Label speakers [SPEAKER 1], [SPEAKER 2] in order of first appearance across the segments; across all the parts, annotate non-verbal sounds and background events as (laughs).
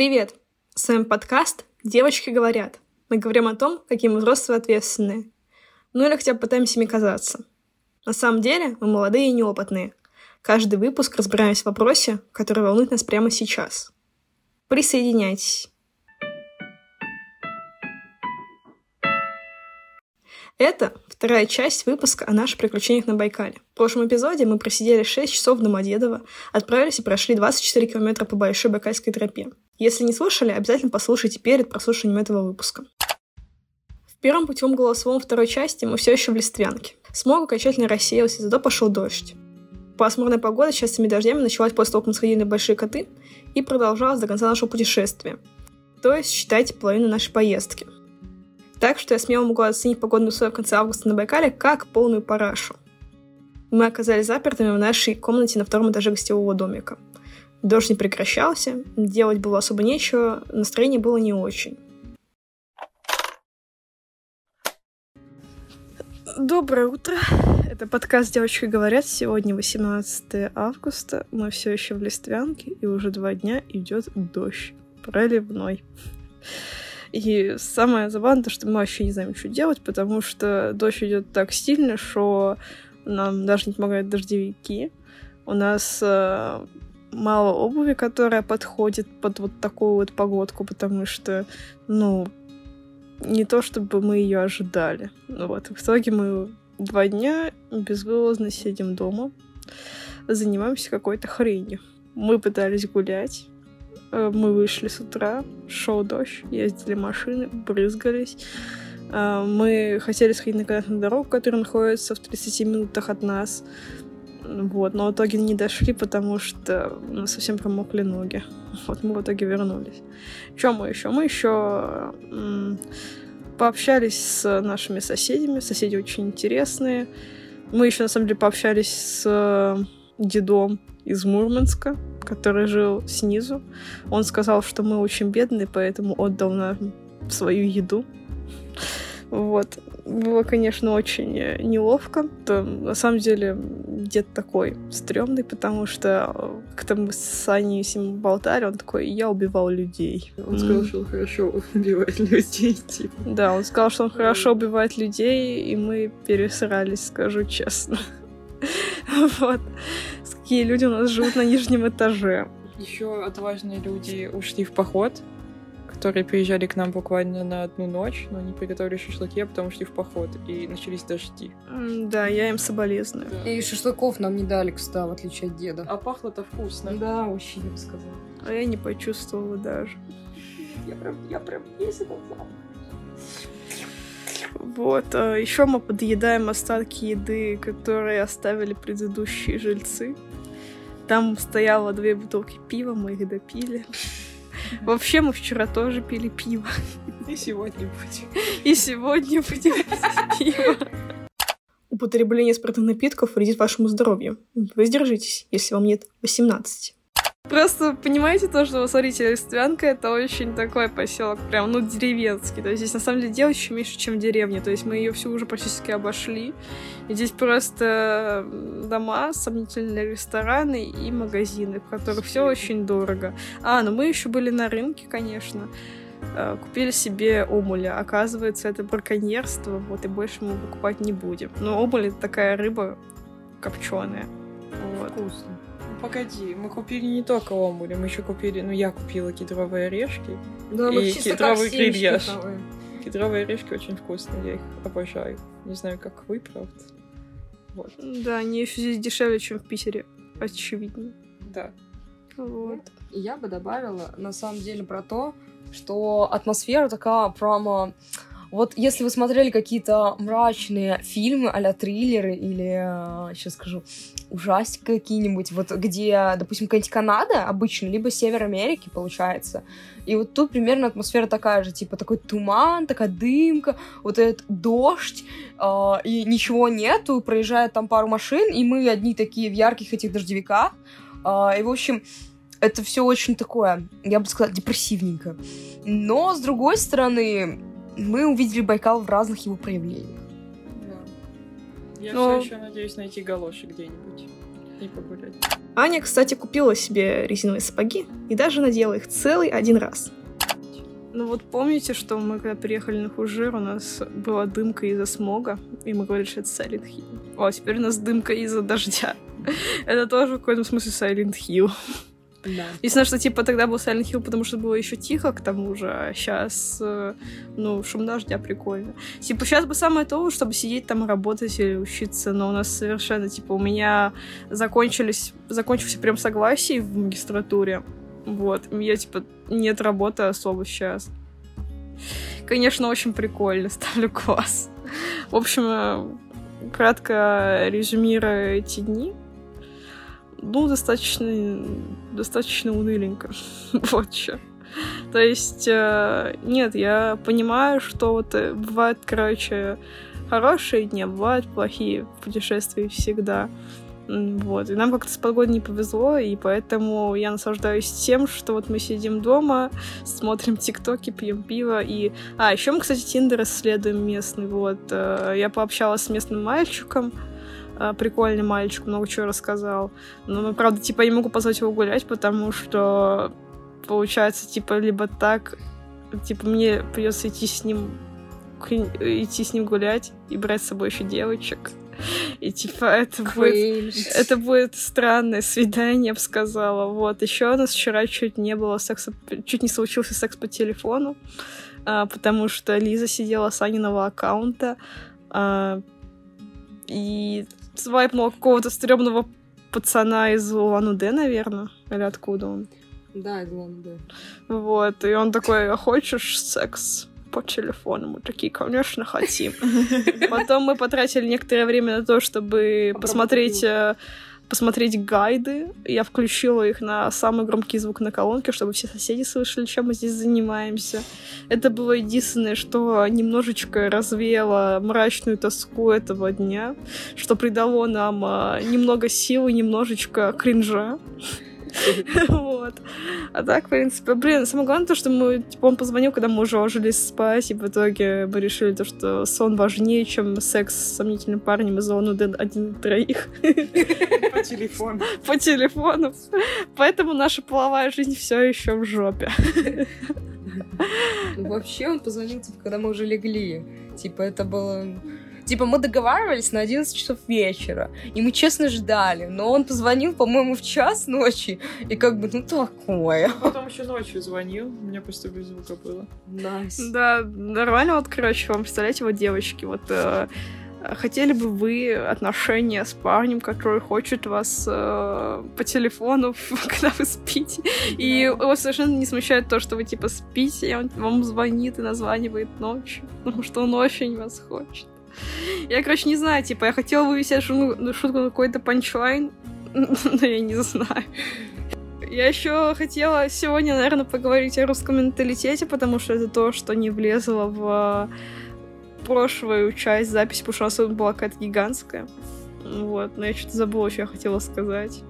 [SPEAKER 1] Привет! С вами подкаст «Девочки говорят». Мы говорим о том, какие мы взрослые ответственные. Ну или хотя бы пытаемся ими казаться. На самом деле мы молодые и неопытные. Каждый выпуск разбираемся в вопросе, который волнует нас прямо сейчас. Присоединяйтесь. Это вторая часть выпуска о наших приключениях на Байкале. В прошлом эпизоде мы просидели 6 часов в Домодедово, отправились и прошли 24 километра по Большой Байкальской тропе. Если не слушали, обязательно послушайте перед прослушиванием этого выпуска. В первом путевом голосовом второй части мы все еще в Листвянке. Смог окончательно рассеялся, зато пошел дождь. Пасмурная погода с частыми дождями началась после того, как мы сходили на Большие Коты и продолжалась до конца нашего путешествия. То есть, считайте половину нашей поездки – так что я смело могу оценить погодные условия в конце августа на Байкале как полную парашу. Мы оказались запертыми в нашей комнате на втором этаже гостевого домика. Дождь не прекращался, делать было особо нечего, настроение было не очень. Доброе утро. Это подкаст «Девочки говорят». Сегодня 18 августа. Мы все еще в Листвянке, и уже два дня идет дождь. Проливной. И самое забавное, то, что мы вообще не знаем, что делать, потому что дождь идет так сильно, что нам даже не помогают дождевики. У нас э, мало обуви, которая подходит под вот такую вот погодку, потому что, ну, не то чтобы мы ее ожидали. Ну вот, в итоге мы два дня безвылазно сидим дома, занимаемся какой-то хренью. Мы пытались гулять, мы вышли с утра, шел дождь, ездили машины, брызгались. Э, мы хотели сходить на канатную дорогу, которая находится в 30 минутах от нас. Вот, но в итоге не дошли, потому что ну, совсем промокли ноги. (laughs) Вот мы в итоге вернулись. Чем мы еще? Мы еще пообщались с нашими соседями. Соседи очень интересные. Мы еще, на самом деле, пообщались с дедом из Мурманска, который жил снизу. Он сказал, что мы очень бедные, поэтому отдал нам свою еду. Вот. Было, конечно, очень неловко. То, на самом деле, дед такой стрёмный, потому что как-то мы с Саней с ним болтали, он такой, я убивал людей.
[SPEAKER 2] Он сказал, что он хорошо (laughs) убивает людей, типа.
[SPEAKER 1] Да, он сказал, что он хорошо убивает людей, и мы пересрались, скажу честно. (laughs) Вот какие люди у нас живут на нижнем этаже.
[SPEAKER 2] Еще отважные люди ушли в поход, которые приезжали к нам буквально на одну ночь, но не приготовили шашлыки, а потом ушли в поход, и начались дожди.
[SPEAKER 1] Да, я им соболезную.
[SPEAKER 3] Да. И шашлыков нам не дали, кстати, в отличие от деда.
[SPEAKER 2] А пахло-то вкусно.
[SPEAKER 3] Да, очень, я бы сказала.
[SPEAKER 1] А я не почувствовала даже.
[SPEAKER 2] Я прям, я прям есть этот запах.
[SPEAKER 1] Вот. А еще мы подъедаем остатки еды, которые оставили предыдущие жильцы. Там стояло две бутылки пива, мы их допили. Вообще, мы вчера тоже пили пиво.
[SPEAKER 2] И сегодня будем.
[SPEAKER 1] И сегодня будем пиво. Употребление спиртных напитков вредит вашему здоровью. Воздержитесь, если вам нет 18. Просто понимаете то, что, смотрите, Листвянка — это очень такой поселок, прям, ну, деревенский. То есть здесь, на самом деле, делать еще меньше, чем в деревне. То есть мы ее всю уже практически обошли. И здесь просто дома, сомнительные рестораны и магазины, в которых все очень дорого. А, ну мы еще были на рынке, конечно. Э, купили себе омуля. Оказывается, это браконьерство, вот, и больше мы покупать не будем. Но омуль — это такая рыба копченая. Вот.
[SPEAKER 2] Вкусно погоди, мы купили не только омули, мы еще купили, ну я купила кедровые орешки
[SPEAKER 3] да, и
[SPEAKER 2] кедровый грильяж. Кедровые орешки очень вкусные, я их обожаю. Не знаю, как вы, правда.
[SPEAKER 1] Вот. Да, они еще здесь дешевле, чем в Питере, очевидно.
[SPEAKER 2] Да.
[SPEAKER 1] Вот.
[SPEAKER 3] Я бы добавила, на самом деле, про то, что атмосфера такая прямо... Вот если вы смотрели какие-то мрачные фильмы а триллеры или, сейчас скажу, ужастик какие-нибудь, вот где, допустим, какая-нибудь Канада обычно, либо Север Америки, получается. И вот тут примерно атмосфера такая же, типа такой туман, такая дымка, вот этот дождь, э, и ничего нету, проезжает там пару машин, и мы одни такие в ярких этих дождевиках. Э, и, в общем, это все очень такое, я бы сказала, депрессивненько. Но, с другой стороны, мы увидели Байкал в разных его проявлениях.
[SPEAKER 2] Я Но... все еще надеюсь найти галоши где-нибудь. дней погулять.
[SPEAKER 1] Аня, кстати, купила себе резиновые сапоги и даже надела их целый один раз. Ну вот помните, что мы когда приехали на Хужир, у нас была дымка из-за смога, и мы говорили, что это Silent Hill. О, теперь у нас дымка из-за дождя. (laughs) Это тоже в каком-то смысле Silent Hill.
[SPEAKER 4] Да.
[SPEAKER 1] Единственное, что типа тогда был Silent Hill, потому что было еще тихо к тому же, а сейчас, ну, шум дождя прикольно. Типа сейчас бы самое то, чтобы сидеть там и работать или учиться, но у нас совершенно, типа, у меня закончились, закончился прям согласие в магистратуре, вот, меня, типа, нет работы особо сейчас. Конечно, очень прикольно, (laughs) ставлю класс. В общем, э, кратко резюмируя эти дни, ну, достаточно, достаточно уныленько. (laughs) вот что. То есть, э, нет, я понимаю, что вот э, бывают, короче, хорошие дни, а бывают плохие в путешествии всегда. Вот. И нам как-то с погодой не повезло, и поэтому я наслаждаюсь тем, что вот мы сидим дома, смотрим тиктоки, пьем пиво, и... А, еще мы, кстати, Тиндер исследуем местный, вот. Э, я пообщалась с местным мальчиком, прикольный мальчик, много чего рассказал. Но, ну, правда, типа, я не могу позвать его гулять, потому что получается, типа, либо так, типа, мне придется идти с ним идти с ним гулять и брать с собой еще девочек. И типа это будет, это будет странное свидание, я бы сказала. Вот. Еще у нас вчера чуть не было секса, чуть не случился секс по телефону, а, потому что Лиза сидела с Аниного аккаунта а, и свайпнула какого-то стрёмного пацана из Улан-Удэ, наверное, или откуда он.
[SPEAKER 4] Да, из Улан-Удэ.
[SPEAKER 1] Вот, и он такой, а хочешь секс? по телефону. Мы такие, конечно, хотим. (laughs) Потом мы потратили некоторое время на то, чтобы посмотреть э, посмотреть гайды. Я включила их на самый громкий звук на колонке, чтобы все соседи слышали, чем мы здесь занимаемся. Это было единственное, что немножечко развеяло мрачную тоску этого дня, что придало нам э, немного силы, немножечко кринжа. (laughs) Вот. А так, в принципе, блин, самое главное то, что мы, типа, он позвонил, когда мы уже ложились спать, и в итоге мы решили то, что сон важнее, чем секс с сомнительным парнем из зоны один троих.
[SPEAKER 2] По телефону. (laughs)
[SPEAKER 1] По телефону. Поэтому наша половая жизнь все еще в жопе.
[SPEAKER 4] Вообще он позвонил, типа, когда мы уже легли. Типа, это было Типа, мы договаривались на 11 часов вечера, и мы честно ждали, но он позвонил, по-моему, в час ночи, и как бы, ну, такое.
[SPEAKER 2] А потом еще ночью звонил, у меня просто без звука было.
[SPEAKER 4] Nice.
[SPEAKER 1] Да, нормально, вот, короче, вам представляете, вот девочки, вот э, Хотели бы вы отношения с парнем, который хочет вас э, по телефону, (laughs) когда вы спите, и его совершенно не смущает то, что вы типа спите, и он вам звонит и названивает ночью, потому что он очень вас хочет. Я, короче, не знаю, типа, я хотела вывести шутку, шутку на какой-то панчлайн, (laughs) но я не знаю. Я еще хотела сегодня, наверное, поговорить о русском менталитете, потому что это то, что не влезло в прошлую часть записи, потому что нас была какая-то гигантская. Вот, но я что-то забыла, что я хотела сказать.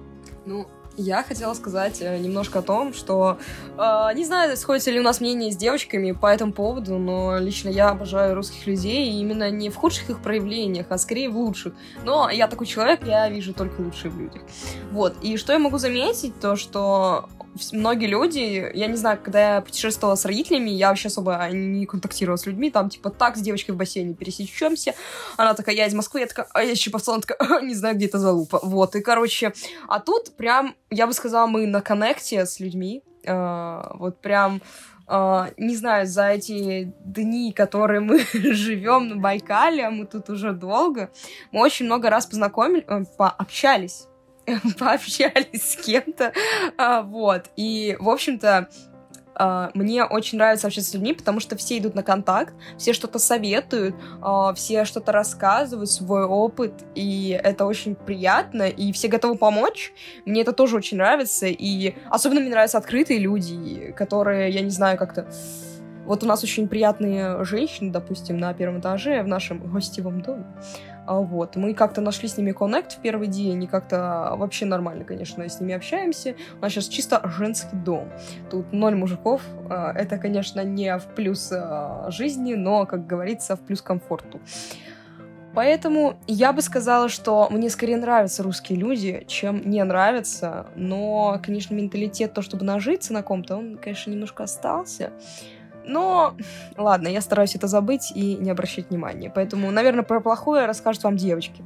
[SPEAKER 4] Ну, я хотела сказать э, немножко о том, что э, не знаю, сходится ли у нас мнение с девочками по этому поводу, но лично я обожаю русских людей именно не в худших их проявлениях, а скорее в лучших. Но я такой человек, я вижу только лучшие в людях. Вот. И что я могу заметить, то что многие люди, я не знаю, когда я путешествовала с родителями, я вообще особо не контактировала с людьми, там, типа, так, с девочкой в бассейне пересечемся, она такая, я из Москвы, я такая, а я Чебоксара, она такая, не знаю, где это залупа, вот, и, короче, а тут прям, я бы сказала, мы на коннекте с людьми, э, вот прям, Uh, не знаю, за эти дни, которые мы (laughs) живем на Байкале, а мы тут уже долго, мы очень много раз познакомились, э, пообщались (laughs) пообщались с кем-то, а, вот, и, в общем-то, а, мне очень нравится общаться с людьми, потому что все идут на контакт, все что-то советуют, а, все что-то рассказывают, свой опыт, и это очень приятно, и все готовы помочь. Мне это тоже очень нравится, и особенно мне нравятся открытые люди, которые, я не знаю, как-то... Вот у нас очень приятные женщины, допустим, на первом этаже в нашем гостевом доме. А, вот. Мы как-то нашли с ними коннект в первый день, и как-то вообще нормально, конечно, с ними общаемся. У нас сейчас чисто женский дом. Тут ноль мужиков. А, это, конечно, не в плюс а, жизни, но, как говорится, в плюс комфорту. Поэтому я бы сказала, что мне скорее нравятся русские люди, чем не нравятся. Но, конечно, менталитет, то, чтобы нажиться на ком-то, он, конечно, немножко остался. Но, (laughs) ладно, я стараюсь это забыть и не обращать внимания. Поэтому, наверное, про плохое расскажут вам девочки.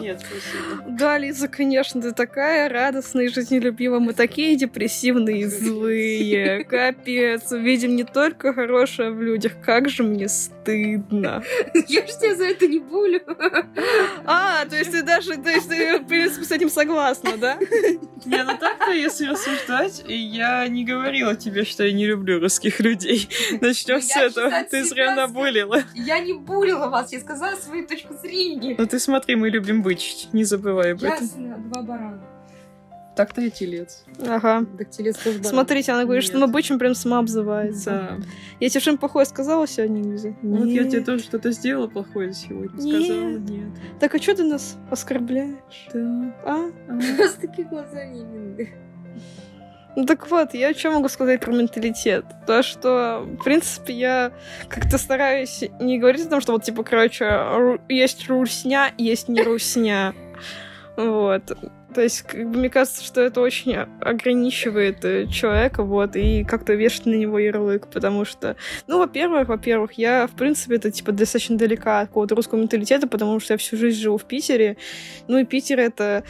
[SPEAKER 2] Нет, спасибо.
[SPEAKER 1] Да, Лиза, конечно, ты такая радостная и жизнелюбивая. Мы такие депрессивные и злые. Капец. Видим не только хорошее в людях. Как же мне стыдно.
[SPEAKER 4] Я же тебя за это не булю.
[SPEAKER 1] А, то есть ты даже, то есть ты, в принципе, с этим согласна, да?
[SPEAKER 2] Не, ну так-то, если рассуждать, я не говорила тебе, что я не люблю русских людей. Начнем с этого. Ты зря набулила.
[SPEAKER 4] Я не булила вас, я сказала свою точку зрения.
[SPEAKER 2] Ну ты смотри, мы любим бычить, не забывай об этом.
[SPEAKER 4] Ясно, два барана.
[SPEAKER 2] Так-то и телец.
[SPEAKER 1] Ага.
[SPEAKER 4] Дактилец тоже баран.
[SPEAKER 1] Смотрите, она говорит, что
[SPEAKER 2] Нет.
[SPEAKER 1] мы бычим прям сама обзывается.
[SPEAKER 2] Да.
[SPEAKER 1] Я тебе что-нибудь плохое сказала сегодня, Лиза?
[SPEAKER 2] Вот я тебе тоже что-то сделала плохое сегодня.
[SPEAKER 1] Нет.
[SPEAKER 2] Сказала нет.
[SPEAKER 1] Так а что ты нас оскорбляешь?
[SPEAKER 2] Да.
[SPEAKER 1] А?
[SPEAKER 2] А.
[SPEAKER 4] У вас такие глаза невинные.
[SPEAKER 1] Ну так вот, я что могу сказать про менталитет? То, что, в принципе, я как-то стараюсь не говорить о том, что вот, типа, короче, есть русня, есть не русня. Вот. То есть, как бы, мне кажется, что это очень ограничивает э, человека, вот, и как-то вешать на него ярлык, потому что, ну, во-первых, во-первых, я, в принципе, это, типа, достаточно далека от какого-то русского менталитета, потому что я всю жизнь живу в Питере, ну, и Питер — это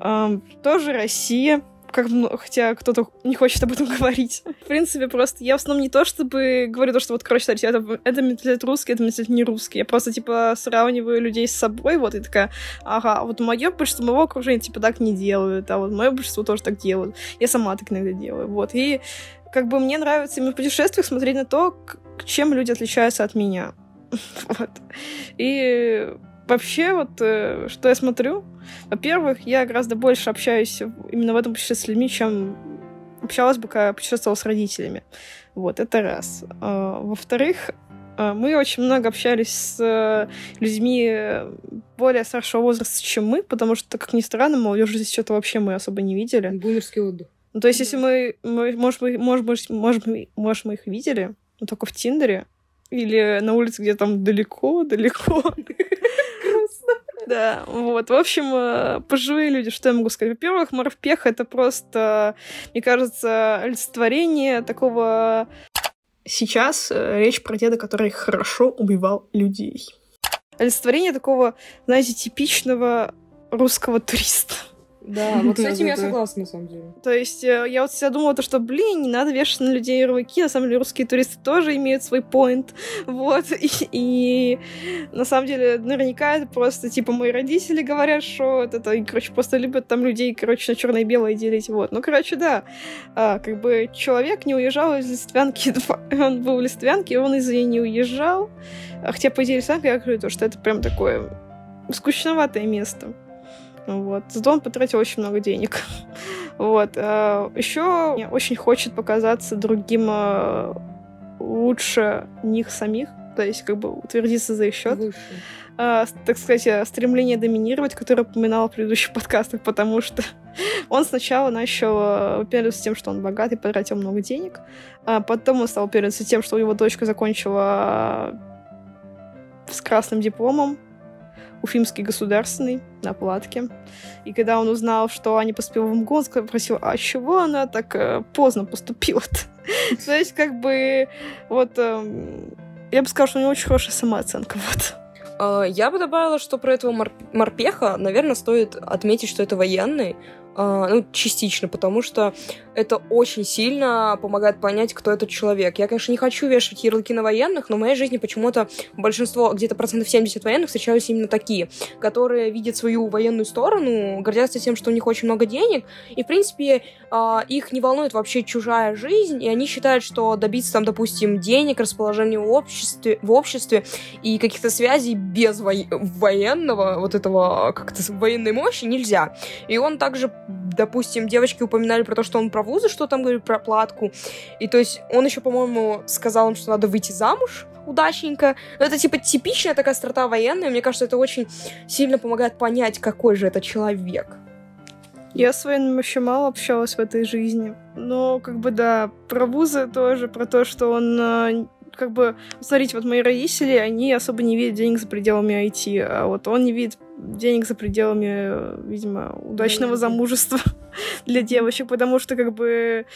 [SPEAKER 1] ам, тоже Россия, как, хотя кто-то не хочет об этом (laughs) говорить. В принципе, просто я в основном не то, чтобы говорю то, что вот, короче, смотрите, это, это менталитет русский, это менталитет не русский. Я просто, типа, сравниваю людей с собой, вот, и такая, ага, вот мое большинство моего окружения, типа, так не делают, а вот мое большинство тоже так делают. Я сама так иногда делаю, вот. И как бы мне нравится именно в путешествиях смотреть на то, к чем люди отличаются от меня. (laughs) Вот. И вообще, вот, э, что я смотрю, во-первых, я гораздо больше общаюсь именно в этом путешествии с людьми, чем общалась бы, когда путешествовала с родителями. Вот, это раз. А, Во-вторых, а, мы очень много общались с э, людьми э, более старшего возраста, чем мы, потому что, как ни странно, молодежи здесь что-то вообще мы особо не видели.
[SPEAKER 4] Бумерский отдых.
[SPEAKER 1] Ну, то есть, если мы, мы может, быть, может, быть, может, мы- может, мы их видели, но только в Тиндере, или на улице, где там далеко-далеко. (laughs) Да, вот. В общем, э, пожилые люди, что я могу сказать? Во-первых, морпех — это просто, мне кажется, олицетворение такого... Сейчас э, речь про деда, который хорошо убивал людей. Олицетворение такого, знаете, типичного русского туриста.
[SPEAKER 4] Да, (laughs) вот с этим я согласна, на самом деле.
[SPEAKER 1] То есть э, я вот всегда думала, то, что, блин, не надо вешать на людей ярлыки, на самом деле русские туристы тоже имеют свой поинт, (laughs) вот, и, и на самом деле наверняка это просто, типа, мои родители говорят, что это, и, короче, просто любят там людей, короче, на черное и белое делить, вот. Ну, короче, да, А, как бы человек не уезжал из Листвянки, (laughs) он был в Листвянке, он из нее не уезжал, А хотя, по идее, Листвянка, я говорю, то, что это прям такое скучноватое место. Вот. Зато он потратил очень много денег. (laughs) Вот. Еще мне очень хочет показаться другим э, лучше них самих. То есть, как бы утвердиться за их счет.
[SPEAKER 4] Выше.
[SPEAKER 1] А, так сказать, э, стремление доминировать, которое я упоминала в предыдущих подкастах, потому что (laughs) он сначала начал э, выпендриваться тем, что он богатый, потратил много денег, а потом он стал выпендриваться тем, что его дочка закончила э, с красным дипломом, Уфимский государственный, на платке. И когда он узнал, что Аня поступила в МГУ, он спросил, а чего она так э, поздно поступила-то? (laughs) То есть, как бы, вот, эм, я бы сказала, что у него очень хорошая самооценка, (laughs) вот.
[SPEAKER 4] А, Я бы добавила, что про этого мор- морпеха, наверное, стоит отметить, что это военный. А, Ну, частично, потому что это очень сильно помогает понять, кто этот человек. Я, конечно, не хочу вешать ярлыки на военных, но в моей жизни почему-то большинство, где-то процентов 70 военных встречаются именно такие, которые видят свою военную сторону, гордятся тем, что у них очень много денег, и, в принципе, а, их не волнует вообще чужая жизнь, и они считают, что добиться там, допустим, денег, расположения в обществе, в обществе и каких-то связей без вои- военного, вот этого, как-то военной мощи нельзя. И он также, допустим, девочки упоминали про то, что он про вузы, что там говорит про платку. И то есть он еще, по-моему, сказал им, что надо выйти замуж удачненько. Но это типа типичная такая страта военная. Мне кажется, это очень сильно помогает понять, какой же это человек.
[SPEAKER 1] Я с военным вообще мало общалась в этой жизни. Но, как бы, да, про вузы тоже, про то, что он э, как бы, смотрите, вот мои родители, они особо не видят денег за пределами IT, а вот он не видит денег за пределами, видимо, удачного замужества (laughs) для девочек, потому что, как бы,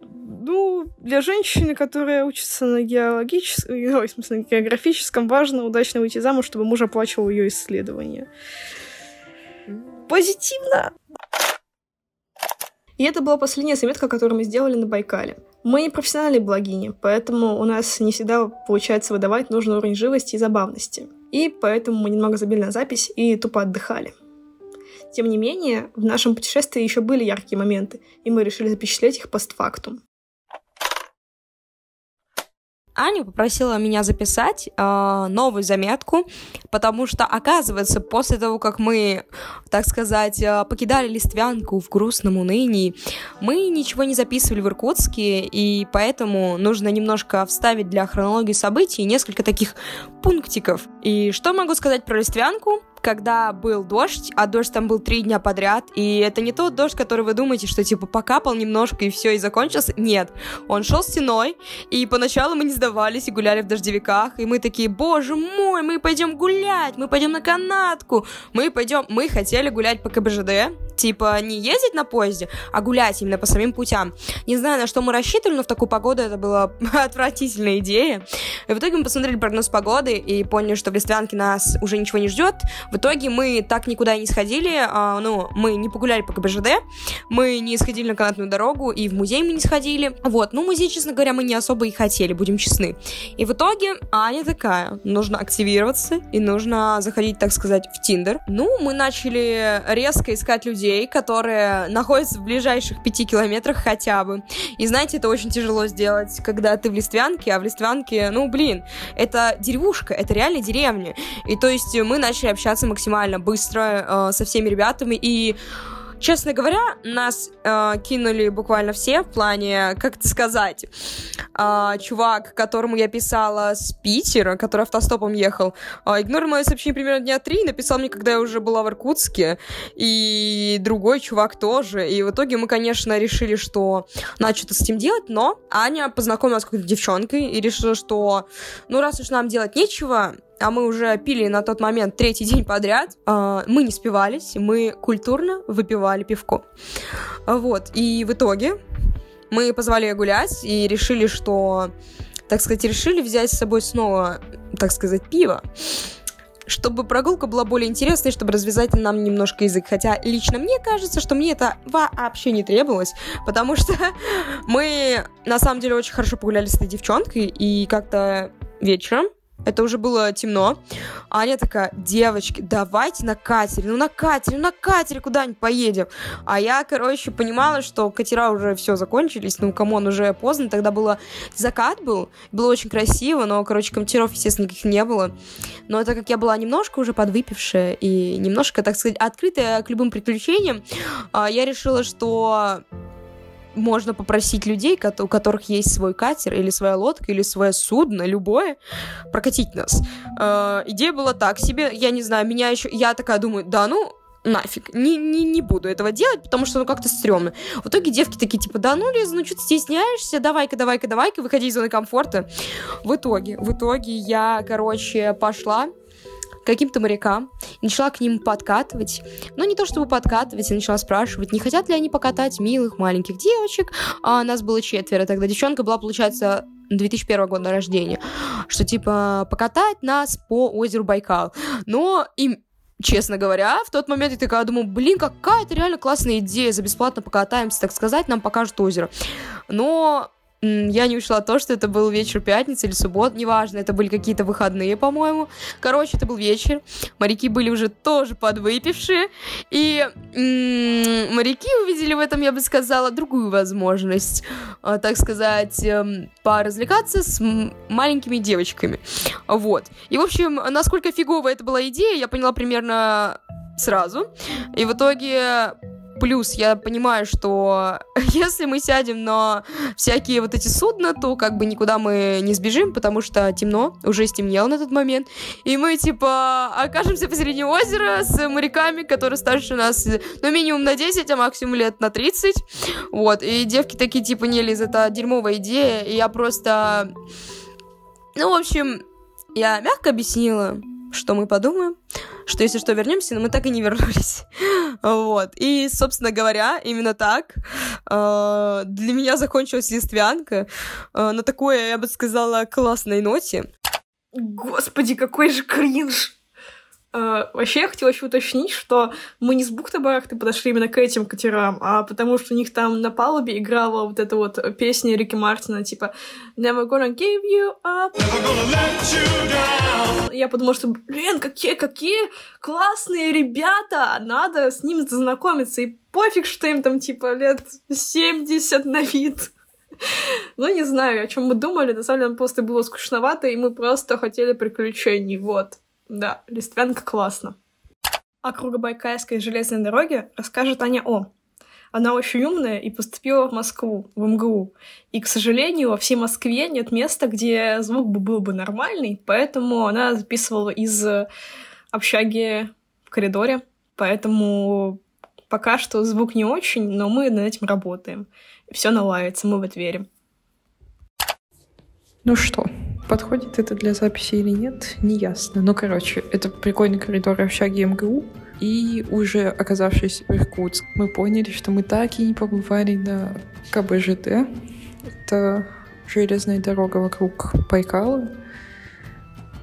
[SPEAKER 1] ну, для женщины, которая учится на геологическом, ой, в смысле, на географическом, важно удачно выйти замуж, чтобы муж оплачивал ее исследования. Позитивно! И это была последняя заметка, которую мы сделали на Байкале. Мы не профессиональные блогини, поэтому у нас не всегда получается выдавать нужный уровень живости и забавности. И поэтому мы немного забили на запись и тупо отдыхали. Тем не менее, в нашем путешествии еще были яркие моменты, и мы решили запечатлеть их постфактум.
[SPEAKER 4] Аня попросила меня записать э, новую заметку, потому что, оказывается, после того, как мы, так сказать, э, покидали Листвянку в грустном унынии, мы ничего не записывали в Иркутске, и поэтому нужно немножко вставить для хронологии событий несколько таких пунктиков. И что могу сказать про Листвянку? Когда был дождь, а дождь там был три дня подряд, и это не тот дождь, который вы думаете, что типа покапал немножко и все, и закончился. Нет, он шел стеной, и поначалу мы не сдавались и гуляли в дождевиках, и мы такие, боже мой, мы пойдем гулять, мы пойдем на канатку, мы пойдем, мы хотели гулять по КБЖД, типа не ездить на поезде, а гулять именно по самим путям. Не знаю, на что мы рассчитывали, но в такую погоду это была (laughs) отвратительная идея. И в итоге мы посмотрели прогноз погоды и поняли, что в Листвянке нас уже ничего не ждет. В итоге мы так никуда и не сходили, а, ну, мы не погуляли по КБЖД, мы не сходили на канатную дорогу, и в музей мы не сходили. Вот, ну, музей, честно говоря, мы не особо и хотели, будем честны. И в итоге Аня такая, нужно активироваться, и нужно заходить, так сказать, в Тиндер. Ну, мы начали резко искать людей, людей, которые находятся в ближайших пяти километрах хотя бы. И знаете, это очень тяжело сделать, когда ты в Листвянке, а в Листвянке, ну, блин, это деревушка, это реально деревня. И то есть мы начали общаться максимально быстро э, со всеми ребятами, и Честно говоря, нас э, кинули буквально все в плане, как это сказать, э, чувак, которому я писала с Питера, который автостопом ехал, э, игнорил мое сообщение примерно дня три, написал мне, когда я уже была в Иркутске, и другой чувак тоже, и в итоге мы, конечно, решили, что надо что-то с этим делать, но Аня познакомилась с какой-то девчонкой и решила, что, ну, раз уж нам делать нечего, а мы уже пили на тот момент третий день подряд, э, мы не спивались, мы культурно выпивали пивко. Вот, и в итоге мы позвали ее гулять и решили, что, так сказать, решили взять с собой снова, так сказать, пиво чтобы прогулка была более интересной, чтобы развязать нам немножко язык. Хотя лично мне кажется, что мне это вообще не требовалось, потому что (laughs) мы на самом деле очень хорошо погуляли с этой девчонкой, и как-то вечером это уже было темно. А Аня такая, девочки, давайте на катере, ну на катере, ну на катере куда-нибудь поедем. А я, короче, понимала, что катера уже все закончились, ну, come on, уже поздно, тогда было закат был, было очень красиво, но, короче, катеров, естественно, никаких не было. Но так как я была немножко уже подвыпившая и немножко, так сказать, открытая к любым приключениям, а, я решила, что можно попросить людей, у которых есть свой катер или своя лодка или свое судно, любое, прокатить нас. Э, идея была так себе, я не знаю, меня еще, я такая думаю, да ну, нафиг, не, не, не буду этого делать, потому что ну как-то стрёмно. В итоге девки такие, типа, да ну, Лиза, ну что ты стесняешься, давай-ка, давай-ка, давай-ка, выходи из зоны комфорта. В итоге, в итоге я, короче, пошла, каким-то морякам, начала к ним подкатывать. Но не то чтобы подкатывать, я начала спрашивать, не хотят ли они покатать милых маленьких девочек. А нас было четверо тогда. Девчонка была, получается, 2001 года рождения, что типа покатать нас по озеру Байкал. Но им Честно говоря, в тот момент я такая думаю, блин, какая-то реально классная идея, за бесплатно покатаемся, так сказать, нам покажут озеро. Но я не ушла то, что это был вечер пятницы или суббот, неважно, это были какие-то выходные, по-моему. Короче, это был вечер. Моряки были уже тоже подвыпившие. И моряки увидели в этом, я бы сказала, другую возможность, э, так сказать, э, поразвлекаться с маленькими девочками. Вот. И, в общем, насколько фиговая это была идея, я поняла примерно сразу. И в итоге Плюс я понимаю, что (laughs) если мы сядем на всякие вот эти судна, то как бы никуда мы не сбежим, потому что темно, уже стемнело на тот момент. И мы, типа, окажемся посередине озера с моряками, которые старше нас, ну, минимум на 10, а максимум лет на 30. Вот, и девки такие, типа, не, Лиз, это дерьмовая идея, и я просто Ну, в общем, я мягко объяснила, что мы подумаем, что если что, вернемся, но мы так и не вернулись. Вот. И, собственно говоря, именно так э, для меня закончилась листвянка э, на такой, я бы сказала, классной ноте.
[SPEAKER 1] Господи, какой же кринж! Uh, вообще, я хотела еще уточнить, что мы не с бухты-барахты подошли именно к этим катерам, а потому что у них там на палубе играла вот эта вот песня Рики Мартина, типа «Never gonna give you up». Я подумала, что, блин, какие, какие классные ребята, надо с ним знакомиться, и пофиг, что им там, типа, лет 70 на вид. Ну, не знаю, о чем мы думали. На самом деле, нам просто было скучновато, и мы просто хотели приключений. Вот. Да, Листвянка классно. О Кругобайкальской железной дороге расскажет Аня О. Она очень умная и поступила в Москву, в МГУ. И, к сожалению, во всей Москве нет места, где звук бы был бы нормальный, поэтому она записывала из общаги в коридоре. Поэтому пока что звук не очень, но мы над этим работаем. Все наладится, мы в это верим.
[SPEAKER 2] Ну что, Подходит это для записи или нет, не ясно. Но, короче, это прикольный коридор общаги МГУ. И уже оказавшись в Иркутск, мы поняли, что мы так и не побывали на КБЖД. Это железная дорога вокруг Байкала,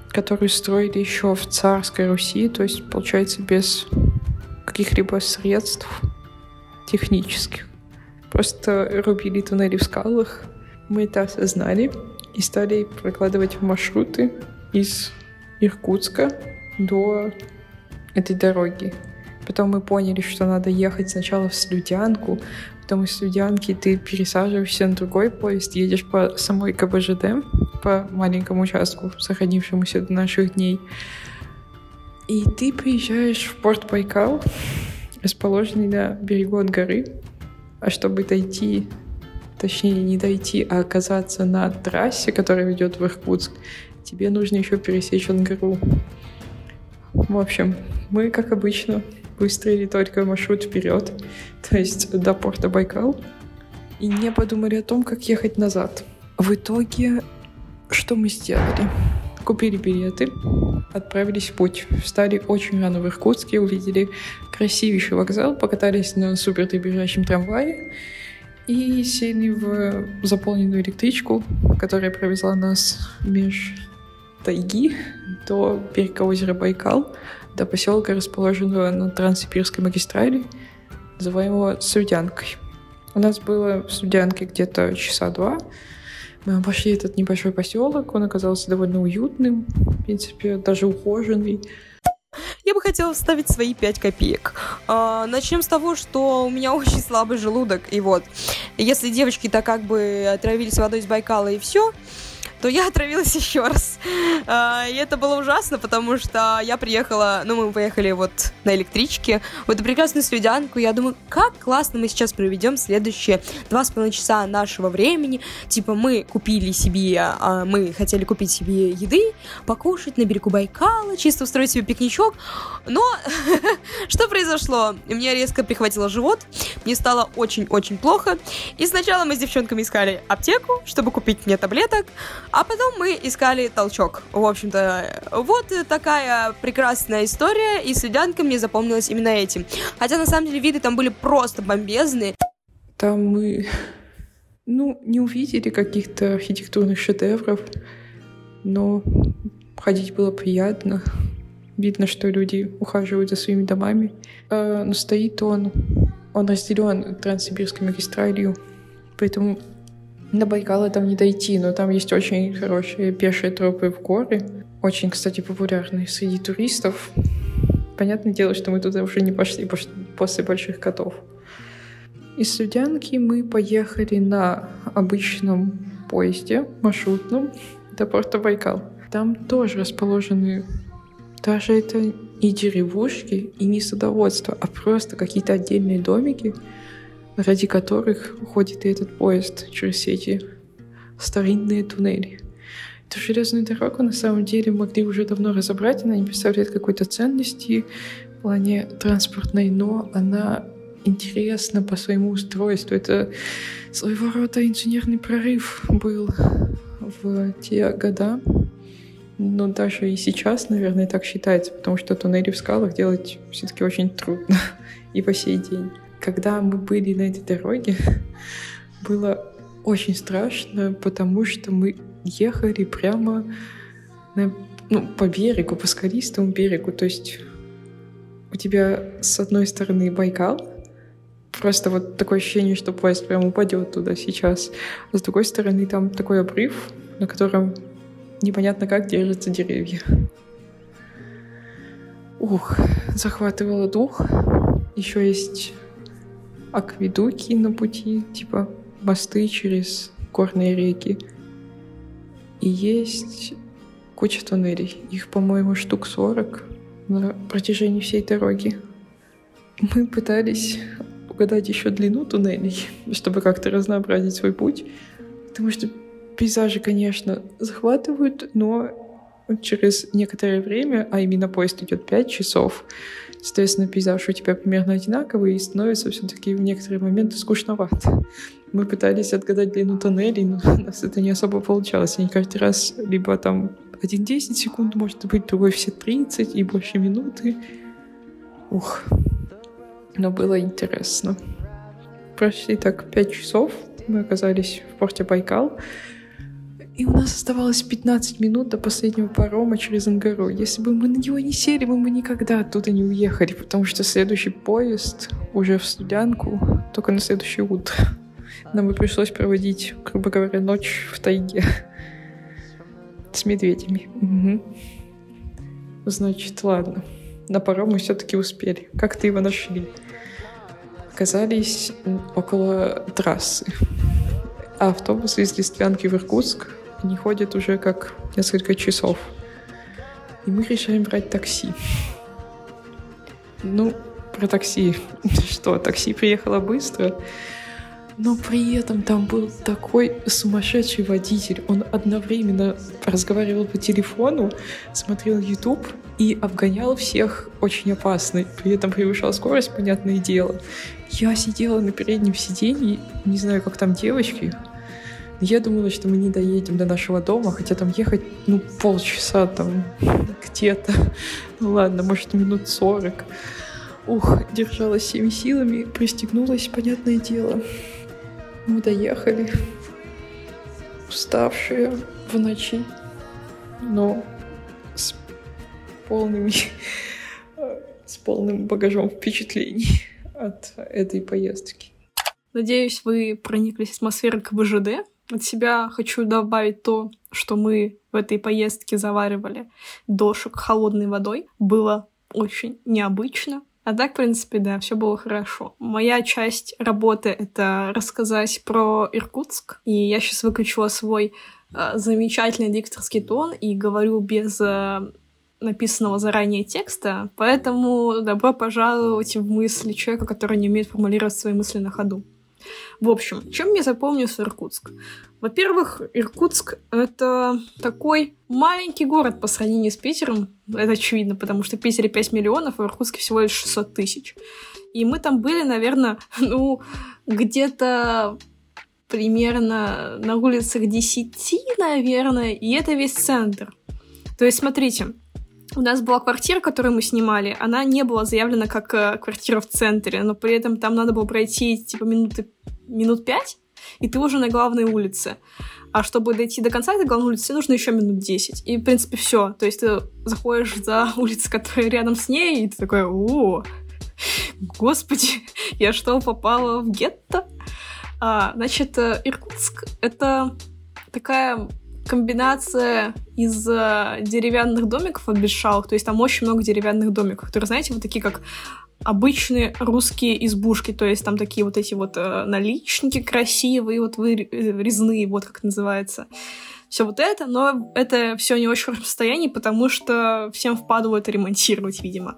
[SPEAKER 2] которую строили еще в царской Руси, то есть, получается, без каких-либо средств технических. Просто рубили туннели в скалах. Мы это осознали и стали прокладывать маршруты из Иркутска до этой дороги. Потом мы поняли, что надо ехать сначала в Слюдянку, потом из Слюдянки ты пересаживаешься на другой поезд, едешь по самой КБЖД, по маленькому участку, сохранившемуся до наших дней. И ты приезжаешь в порт Байкал, расположенный на берегу от горы. А чтобы дойти точнее не дойти, а оказаться на трассе, которая ведет в Иркутск, тебе нужно еще пересечь Ангару. В общем, мы, как обычно, выстроили только маршрут вперед, то есть до порта Байкал, и не подумали о том, как ехать назад. В итоге, что мы сделали? Купили билеты, отправились в путь. Встали очень рано в Иркутске, увидели красивейший вокзал, покатались на супер трамвае и сели в заполненную электричку, которая провезла нас меж тайги до берега озера Байкал, до поселка, расположенного на Транссибирской магистрали, называемого Судянкой. У нас было в Судянке где-то часа два. Мы обошли этот небольшой поселок, он оказался довольно уютным, в принципе, даже ухоженный
[SPEAKER 4] я бы хотела вставить свои 5 копеек. А, начнем с того, что у меня (laughs) очень слабый желудок, и вот, если девочки-то как бы отравились водой из Байкала и все, то я отравилась (laughs) еще раз. А, и это было ужасно, потому что я приехала, ну, мы поехали вот на электричке в эту прекрасную слюдянку. Я думаю, как классно мы сейчас проведем следующие два с половиной часа нашего времени. Типа мы купили себе, а, мы хотели купить себе еды, покушать на берегу Байкала, чисто устроить себе пикничок. Но (laughs) что произошло? Мне резко прихватило живот, мне стало очень-очень плохо. И сначала мы с девчонками искали аптеку, чтобы купить мне таблеток, а потом мы искали толчок. В общем-то, вот такая прекрасная история, и следянка мне запомнилась именно этим. Хотя, на самом деле, виды там были просто бомбезные.
[SPEAKER 2] Там мы, ну, не увидели каких-то архитектурных шедевров, но ходить было приятно. Видно, что люди ухаживают за своими домами. А, но стоит он, он разделен Транссибирской магистралью, поэтому на Байкал там не дойти, но там есть очень хорошие пешие тропы в горы. Очень, кстати, популярные среди туристов. Понятное дело, что мы туда уже не пошли после больших котов. Из Судянки мы поехали на обычном поезде, маршрутном, до порта Байкал. Там тоже расположены даже это не деревушки и не садоводство, а просто какие-то отдельные домики, ради которых ходит и этот поезд через эти старинные туннели. Эту железную дорогу на самом деле могли уже давно разобрать, она не представляет какой-то ценности в плане транспортной, но она интересна по своему устройству. Это своего рода инженерный прорыв был в те года. Но даже и сейчас, наверное, так считается, потому что туннели в скалах делать все-таки очень трудно (laughs) и по сей день. Когда мы были на этой дороге, (laughs) было очень страшно, потому что мы ехали прямо на, ну, по берегу, по скалистому берегу. То есть у тебя с одной стороны Байкал, просто вот такое ощущение, что поезд прямо упадет туда сейчас. А с другой стороны там такой обрыв, на котором непонятно как держатся деревья. Ух, захватывало дух. Еще есть акведуки на пути, типа мосты через горные реки. И есть куча туннелей. Их, по-моему, штук 40 на протяжении всей дороги. Мы пытались угадать еще длину туннелей, (laughs) чтобы как-то разнообразить свой путь. Потому что пейзажи, конечно, захватывают, но через некоторое время, а именно поезд идет 5 часов, соответственно, пейзаж у тебя примерно одинаковый и становится все-таки в некоторые моменты скучновато. Мы пытались отгадать длину тоннелей, но (laughs) у нас это не особо получалось. Они каждый раз либо там один 10 секунд, может быть, другой все 30 и больше минуты. Ух, но было интересно. Прошли так 5 часов, мы оказались в порте Байкал. И у нас оставалось 15 минут до последнего парома через Ангару. Если бы мы на него не сели, мы бы никогда оттуда не уехали, потому что следующий поезд уже в Студянку, только на следующее утро. Нам бы пришлось проводить, грубо говоря, ночь в тайге с медведями. Угу. Значит, ладно. На паром мы все-таки успели. Как ты его нашли? Оказались около трассы. А автобус из Листвянки в Иркутск не ходит уже как несколько часов. И мы решаем брать такси. Ну, про такси. (laughs) Что, такси приехало быстро, но при этом там был такой сумасшедший водитель. Он одновременно разговаривал по телефону, смотрел YouTube и обгонял всех очень опасно. При этом превышал скорость, понятное дело. Я сидела на переднем сиденье, не знаю, как там девочки, я думала, что мы не доедем до нашего дома, хотя там ехать, ну, полчаса там (laughs) где-то. Ну ладно, может, минут сорок. Ух, держалась всеми силами, пристегнулась, понятное дело. Мы доехали, уставшие в ночи, но с полными, (laughs) с полным багажом впечатлений от этой поездки.
[SPEAKER 1] Надеюсь, вы прониклись атмосферой КБЖД, от себя хочу добавить то, что мы в этой поездке заваривали дошек холодной водой. Было очень необычно. А так, в принципе, да, все было хорошо. Моя часть работы — это рассказать про Иркутск. И я сейчас выключила свой э, замечательный дикторский тон и говорю без э, написанного заранее текста, поэтому добро пожаловать в мысли человека, который не умеет формулировать свои мысли на ходу. В общем, чем мне запомнился Иркутск? Во-первых, Иркутск — это такой маленький город по сравнению с Питером. Это очевидно, потому что в Питере 5 миллионов, а в Иркутске всего лишь 600 тысяч. И мы там были, наверное, (laughs) ну, где-то примерно на улицах 10, наверное, и это весь центр. То есть, смотрите, у нас была квартира, которую мы снимали, она не была заявлена как э, квартира в центре, но при этом там надо было пройти типа минуты, минут пять, и ты уже на главной улице. А чтобы дойти до конца этой главной улицы, нужно еще минут 10. И, в принципе, все. То есть ты заходишь за (laughs) улицу, которая рядом с ней, и ты такой, о, господи, (laughs) я что, попала в гетто? А, значит, э, Иркутск — это такая комбинация из э, деревянных домиков обещалых, то есть там очень много деревянных домиков, которые, знаете, вот такие как обычные русские избушки, то есть там такие вот эти вот э, наличники красивые, вот вырезные, вот как называется. Все вот это, но это все не очень хорошем состоянии, потому что всем впадывают ремонтировать, видимо.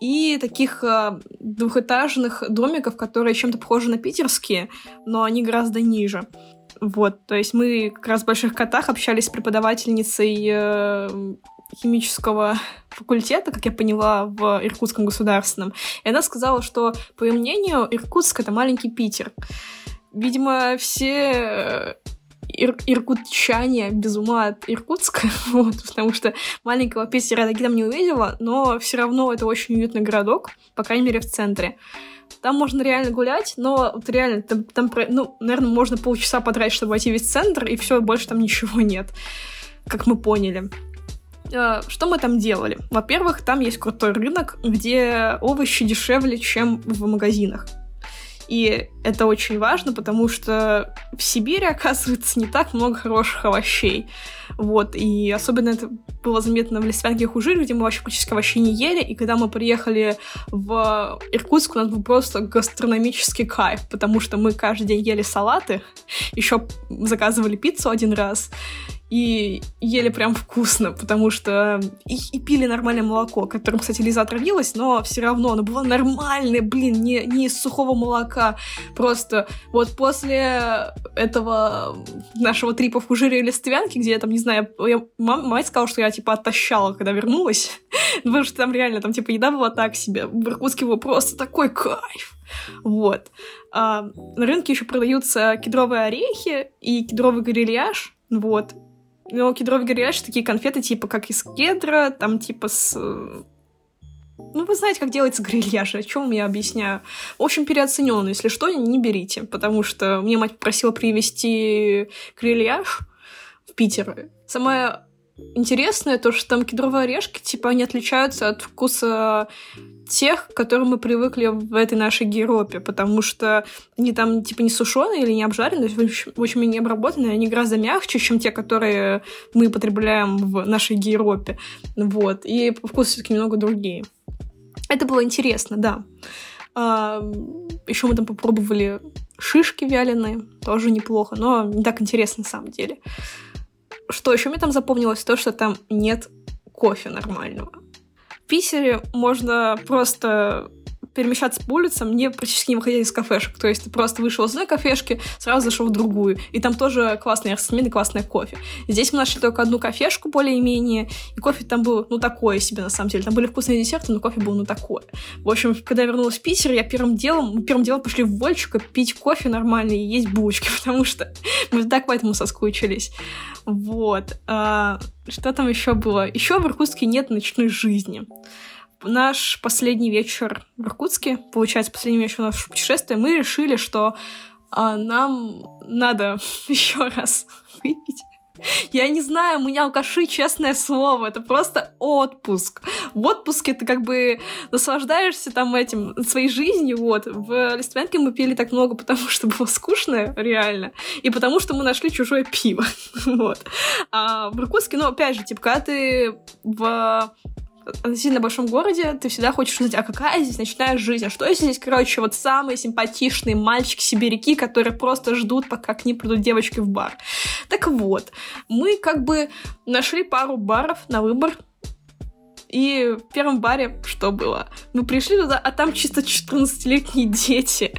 [SPEAKER 1] И таких э, двухэтажных домиков, которые чем-то похожи на питерские, но они гораздо ниже. Вот, то есть мы как раз в «Больших котах» общались с преподавательницей э, химического факультета, как я поняла, в Иркутском государственном. И она сказала, что, по ее мнению, Иркутск — это маленький Питер. Видимо, все ир иркутчане без ума от Иркутска, (laughs) вот, потому что маленького Питера я там не увидела, но все равно это очень уютный городок, по крайней мере, в центре. Там можно реально гулять, но вот реально, там, там, ну, наверное, можно полчаса потратить, чтобы войти весь центр, и все, больше там ничего нет, как мы поняли. А, что мы там делали? Во-первых, там есть крутой рынок, где овощи дешевле, чем в магазинах. И это очень важно, потому что в Сибири, оказывается, не так много хороших овощей. Вот, и особенно это было заметно в Листвянке Хужире, где мы вообще практически овощей не ели, и когда мы приехали в Иркутск, у нас был просто гастрономический кайф, потому что мы каждый день ели салаты, еще заказывали пиццу один раз, и ели прям вкусно, потому что и, и пили нормальное молоко, которым, кстати, Лиза отравилась, но все равно оно было нормальное, блин, не, не из сухого молока. Просто вот после этого нашего трипа в Кужире или Листвянке, где я там, не знаю, я, мам, мать сказала, что я, типа, оттащала, когда вернулась, (laughs) потому что там реально, там, типа, еда была так себе. В Иркутске был просто такой кайф. Вот. А, на рынке еще продаются кедровые орехи и кедровый грильяж, вот. Ну, кедровый грильяж такие конфеты, типа, как из кедра, там, типа, с... Ну, вы знаете, как делается грильяж, о чем я объясняю. В общем, переоценен, если что, не берите, потому что мне мать просила привезти грильяж в Питер. Самое интересное то, что там кедровые орешки, типа, они отличаются от вкуса тех, к которым мы привыкли в этой нашей Геропе, потому что они там, типа, не сушеные или не обжаренные, в общем, в общем не обработанные, они гораздо мягче, чем те, которые мы потребляем в нашей Геропе. Вот. И по вкусу все-таки немного другие. Это было интересно, да. А, еще мы там попробовали шишки вяленые, тоже неплохо, но не так интересно на самом деле. Что еще мне там запомнилось? То, что там нет кофе нормального. В Питере можно просто перемещаться по улицам, не практически не выходя из кафешек. То есть ты просто вышел из одной кафешки, сразу зашел в другую. И там тоже классный ассортимент и классное кофе. Здесь мы нашли только одну кафешку более-менее, и кофе там был, ну, такое себе, на самом деле. Там были вкусные десерты, но кофе был, ну, такое. В общем, когда я вернулась в Питер, я первым делом, первым делом пошли в Вольчика пить кофе нормально и есть булочки, (laughs) потому что мы так поэтому соскучились. Вот. А, что там еще было? Еще в Иркутске нет ночной жизни наш последний вечер в Иркутске, получается, последний вечер нашего путешествия, мы решили, что а, нам надо (laughs) еще раз выпить. Я не знаю, мы не алкаши, честное слово, это просто отпуск. В отпуске ты как бы наслаждаешься там этим, своей жизнью, вот. В Листвянке мы пили так много, (laughs) потому что было скучно, реально, и потому что мы нашли чужое пиво, (laughs) вот. А в Иркутске, ну, опять же, типа, когда ты в относительно большом городе, ты всегда хочешь узнать, а какая здесь ночная жизнь, а что если здесь, короче, вот самые симпатичные мальчики-сибиряки, которые просто ждут, пока к ним придут девочки в бар. Так вот, мы как бы нашли пару баров на выбор, и в первом баре что было? Мы пришли туда, а там чисто 14-летние дети.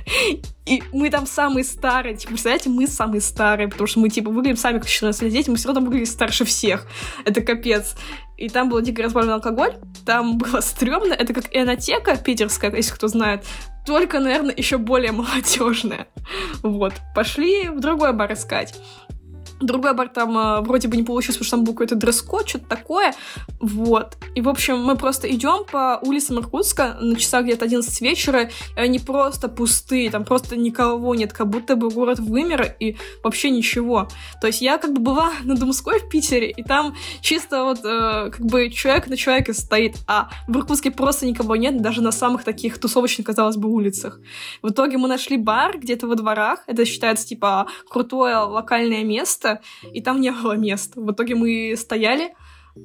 [SPEAKER 1] И мы там самые старые. Типа, представляете, мы самые старые, потому что мы, типа, выглядим сами как 14 дети, мы все равно выглядим старше всех. Это капец. И там был дико разбавленный алкоголь, там (laughs) было стрёмно. Это как энотека питерская, если кто знает. Только, наверное, еще более молодежная. Вот. Пошли в другой бар искать. Другой бар там э, вроде бы не получилось, потому что там был какой-то дресс-код, что-то такое. Вот. И, в общем, мы просто идем по улицам Иркутска на часах где-то 11 вечера, и они просто пустые, там просто никого нет, как будто бы город вымер, и вообще ничего. То есть я как бы была (laughs) на Думской в Питере, и там чисто вот э, как бы человек на человеке стоит, а в Иркутске просто никого нет, даже на самых таких тусовочных, казалось бы, улицах. В итоге мы нашли бар где-то во дворах, это считается типа крутое локальное место, место, и там не было места. В итоге мы стояли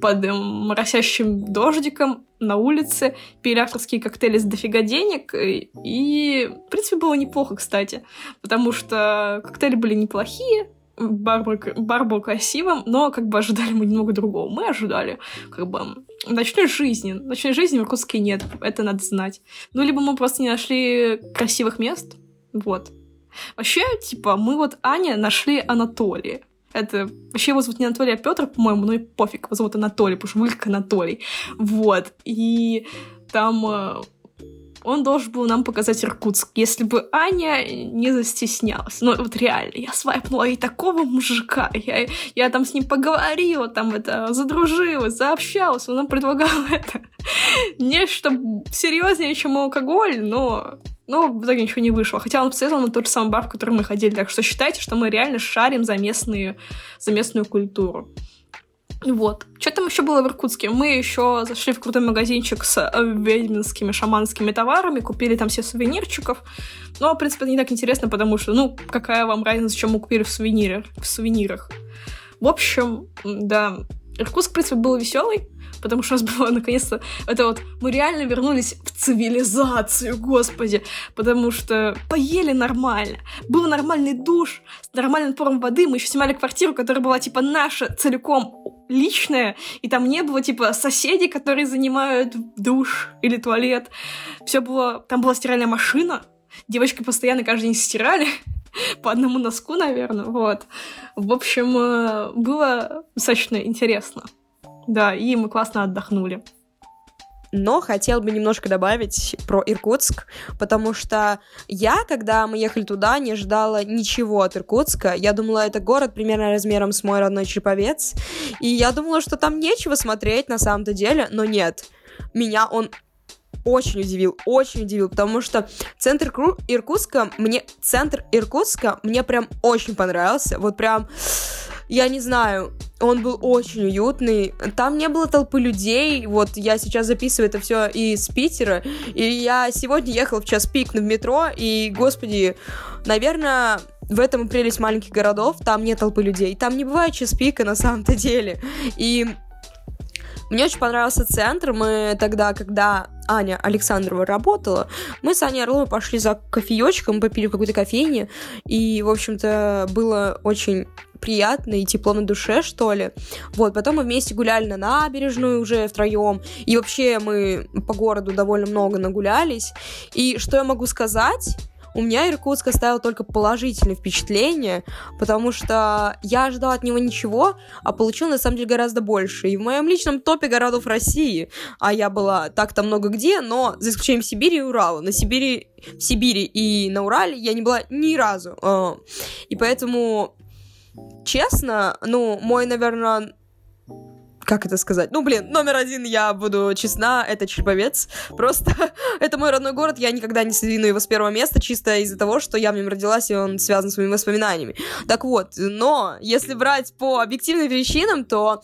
[SPEAKER 1] под моросящим дождиком на улице, пили авторские коктейли с дофига денег, и, в принципе, было неплохо, кстати, потому что коктейли были неплохие, бар был, бар был красивым, но как бы ожидали мы немного другого. Мы ожидали как бы ночной жизни. Ночной жизни в Иркутске нет, это надо знать. Ну, либо мы просто не нашли красивых мест, вот. Вообще, типа, мы вот Аня нашли Анатолия. Это вообще его зовут не Анатолий, а Петр, по-моему, ну и пофиг, его зовут Анатолий, потому что как Анатолий. Вот. И там э, он должен был нам показать Иркутск, если бы Аня не застеснялась. Ну, вот реально, я свайпнула и такого мужика, я, я там с ним поговорила, там это, задружилась, заобщалась, он нам предлагал (laughs) это нечто серьезнее, чем алкоголь, но но в итоге ничего не вышло. Хотя он посоветовал на тот же самый бар, в который мы ходили. Так что считайте, что мы реально шарим за, местные, за местную культуру. Вот. Что там еще было в Иркутске? Мы еще зашли в крутой магазинчик с э, ведьминскими шаманскими товарами, купили там все сувенирчиков. Но, в принципе, это не так интересно, потому что, ну, какая вам разница, чем мы купили в сувенирах? В сувенирах. В общем, да, Иркутск, в принципе, был веселый потому что у нас (laughs) было наконец-то это вот мы реально вернулись в цивилизацию, господи, потому что поели нормально, был нормальный душ с нормальным напором воды, мы еще снимали квартиру, которая была типа наша целиком личная, и там не было типа соседей, которые занимают душ или туалет, все было, там была стиральная машина, девочки постоянно каждый день стирали, (laughs) по одному носку, наверное, вот. В общем, э, было достаточно интересно. Да, и мы классно отдохнули.
[SPEAKER 4] Но хотел бы немножко добавить про Иркутск, потому что я, когда мы ехали туда, не ожидала ничего от Иркутска. Я думала, это город примерно размером с мой родной Череповец, и я думала, что там нечего смотреть на самом-то деле, но нет. Меня он очень удивил, очень удивил, потому что центр Иркутска, мне, центр Иркутска мне прям очень понравился, вот прям я не знаю, он был очень уютный. Там не было толпы людей. Вот я сейчас записываю это все из Питера. И я сегодня ехала в час пик в метро. И, господи, наверное, в этом и прелесть маленьких городов. Там нет толпы людей. Там не бывает час пика на самом-то деле. И мне очень понравился центр. Мы тогда, когда Аня Александрова работала, мы с Аней Орловой пошли за кофеечком, попили в какой-то кофейне, и, в общем-то, было очень приятно и тепло на душе, что ли. Вот, потом мы вместе гуляли на набережную уже втроем, и вообще мы по городу довольно много нагулялись. И что я могу сказать? у меня Иркутск оставил только положительные впечатления, потому что я ожидала от него ничего, а получил на самом деле гораздо больше. И в моем личном топе городов России, а я была так-то много где, но за исключением Сибири и Урала. На Сибири, в Сибири и на Урале я не была ни разу. А, и поэтому, честно, ну, мой, наверное, как это сказать? Ну, блин, номер один, я буду честна, это Череповец. Просто (laughs) это мой родной город, я никогда не сдвину его с первого места, чисто из-за того, что я в нем родилась, и он связан с моими воспоминаниями. Так вот, но если брать по объективным причинам, то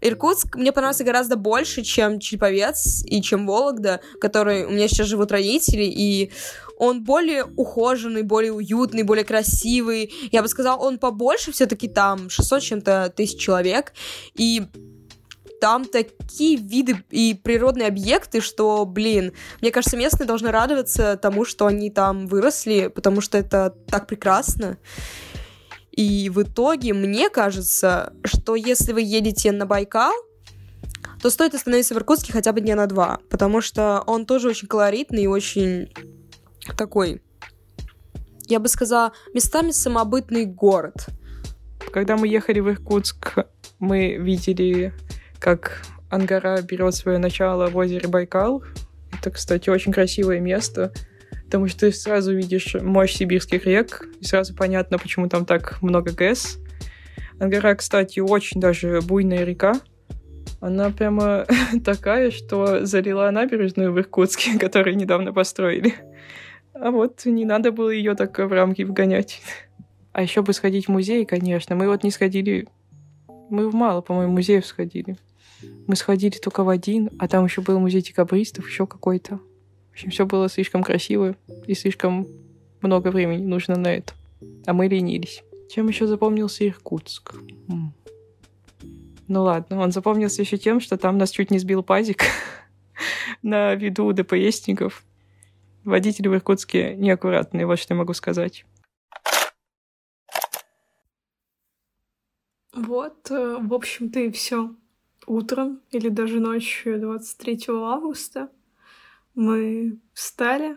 [SPEAKER 4] Иркутск мне понравился гораздо больше, чем Череповец и чем Вологда, который у меня сейчас живут родители, и он более ухоженный, более уютный, более красивый. Я бы сказала, он побольше все-таки там 600 чем-то тысяч человек. И там такие виды и природные объекты, что, блин, мне кажется, местные должны радоваться тому, что они там выросли, потому что это так прекрасно. И в итоге мне кажется, что если вы едете на Байкал, то стоит остановиться в Иркутске хотя бы дня на два, потому что он тоже очень колоритный и очень такой, я бы сказала, местами самобытный город.
[SPEAKER 2] Когда мы ехали в Иркутск, мы видели как Ангара берет свое начало в озере Байкал. Это, кстати, очень красивое место, потому что ты сразу видишь мощь сибирских рек, и сразу понятно, почему там так много ГЭС. Ангара, кстати, очень даже буйная река. Она прямо (laughs) такая, что залила набережную в Иркутске, (laughs) которую недавно построили. А вот не надо было ее так в рамки вгонять. А еще бы сходить в музей, конечно. Мы вот не сходили... Мы в мало, по-моему, музеев сходили. Мы сходили только в один, а там еще был музей декабристов, еще какой-то. В общем, все было слишком красиво и слишком много времени нужно на это. А мы ленились. Чем еще запомнился Иркутск? М. Ну ладно, он запомнился еще тем, что там нас чуть не сбил пазик (laughs) на виду ДПСников. Водители в Иркутске неаккуратные, вот что я могу сказать.
[SPEAKER 1] Вот, э, в общем-то, и все утром или даже ночью 23 августа мы встали,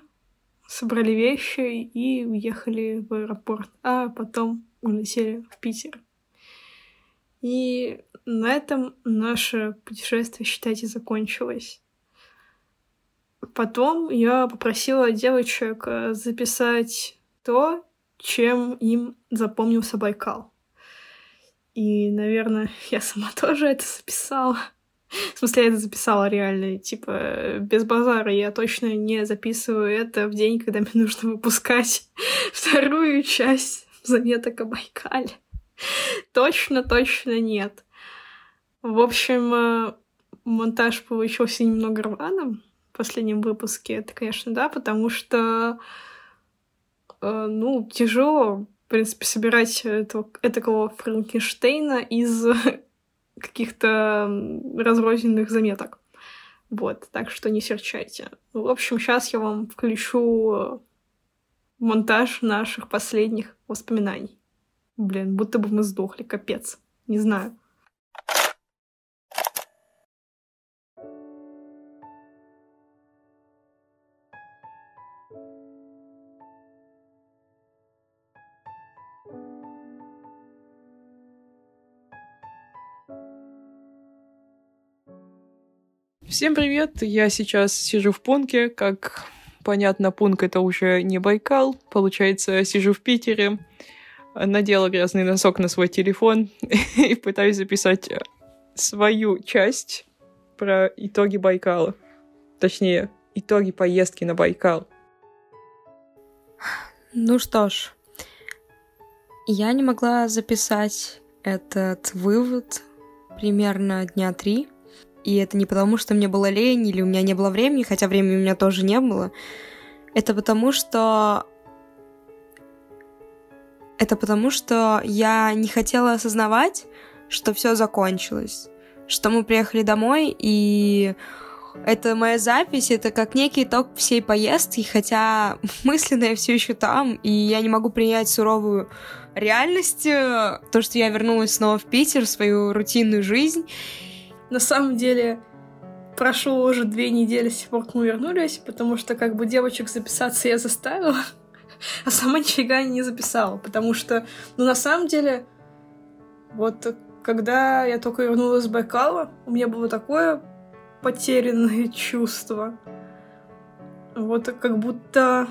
[SPEAKER 1] собрали вещи и уехали в аэропорт, а потом улетели в Питер. И на этом наше путешествие, считайте, закончилось. потом я попросила девочек э, записать то, чем им запомнился Байкал. И, наверное, (laughs) я сама тоже это записала. В смысле, я это записала реально, типа, без базара. Я точно не записываю это в день, когда (laughs) мне нужно выпускать (laughs) вторую часть заметок о Байкале. Точно, точно нет. В общем, э, монтаж получился немного рваным в последнем выпуске. Это, конечно, да, потому что, э, ну, тяжело, принципе, собирать этого, этакого Франкенштейна из (laughs) каких-то разрозненных заметок. Вот, так что не серчайте. В общем, сейчас я вам включу монтаж наших последних воспоминаний. Блин, будто бы мы сдохли, капец. Не знаю.
[SPEAKER 2] Всем привет! Я сейчас сижу в Пунке. Как понятно, Пунк — это уже не Байкал. Получается, сижу в Питере, надела грязный носок на свой телефон (laughs) и пытаюсь записать свою часть про итоги Байкала. Точнее, итоги поездки на Байкал.
[SPEAKER 4] Ну что ж, я не могла записать этот вывод примерно дня три, и это не потому, что мне было лень или у меня не было времени, хотя времени у меня тоже не было. Это потому, что... Это потому, что я не хотела осознавать, что все закончилось. Что мы приехали домой, и это моя запись, это как некий итог всей поездки, хотя (laughs) мысленно я все еще там, и я не могу принять суровую реальность, э, то, что я вернулась снова в Питер, в свою рутинную жизнь,
[SPEAKER 1] на самом деле, прошло уже две недели с тех пор, как мы вернулись, потому что как бы девочек записаться я заставила, (laughs) а сама нифига не записала, потому что, ну, на самом деле, вот когда я только вернулась с Байкала, у меня было такое потерянное (laughs) чувство. Вот как будто...